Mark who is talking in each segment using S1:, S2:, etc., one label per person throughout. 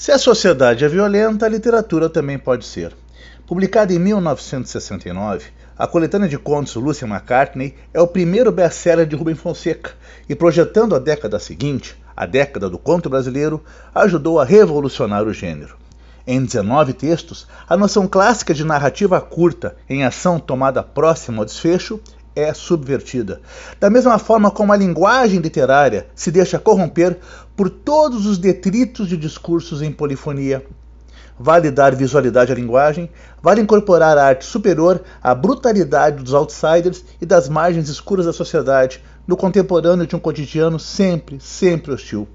S1: Se a sociedade é violenta, a literatura também pode ser. Publicada em 1969, a coletânea de contos Lucy McCartney é o primeiro best-seller de Rubem Fonseca e, projetando a década seguinte, a década do conto brasileiro, ajudou a revolucionar o gênero. Em 19 textos, a noção clássica de narrativa curta, em ação tomada próxima ao desfecho, é subvertida. Da mesma forma como a linguagem literária se deixa corromper por todos os detritos de discursos em polifonia. Vale dar visualidade à linguagem, vale incorporar a arte superior à brutalidade dos outsiders e das margens escuras da sociedade, no contemporâneo de um cotidiano sempre, sempre hostil.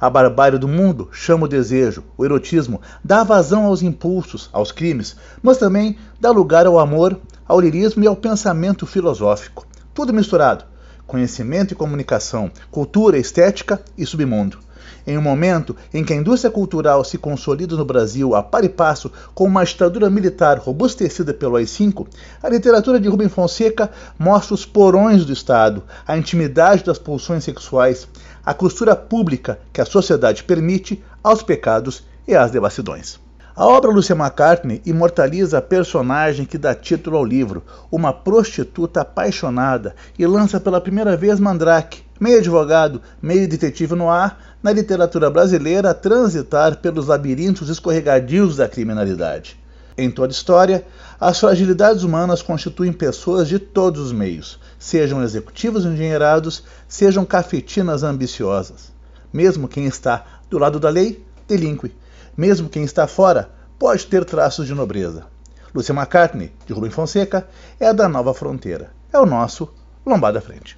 S1: A barbárie do mundo chama o desejo, o erotismo, dá vazão aos impulsos, aos crimes, mas também dá lugar ao amor, ao lirismo e ao pensamento filosófico. Tudo misturado. Conhecimento e comunicação, cultura, estética e submundo. Em um momento em que a indústria cultural se consolida no Brasil a par e passo com uma ditadura militar robustecida pelo AI-5, a literatura de Rubem Fonseca mostra os porões do Estado, a intimidade das pulsões sexuais, a costura pública que a sociedade permite aos pecados e às devassidões. A obra Lucia McCartney imortaliza a personagem que dá título ao livro, uma prostituta apaixonada, e lança pela primeira vez Mandrake, meio advogado, meio detetive no ar, na literatura brasileira a transitar pelos labirintos escorregadios da criminalidade. Em toda história, as fragilidades humanas constituem pessoas de todos os meios, sejam executivos engenheirados, sejam cafetinas ambiciosas. Mesmo quem está do lado da lei, delinque mesmo quem está fora pode ter traços de nobreza. Lúcia McCartney, de Rubem Fonseca, é da nova fronteira. É o nosso Lombada Frente.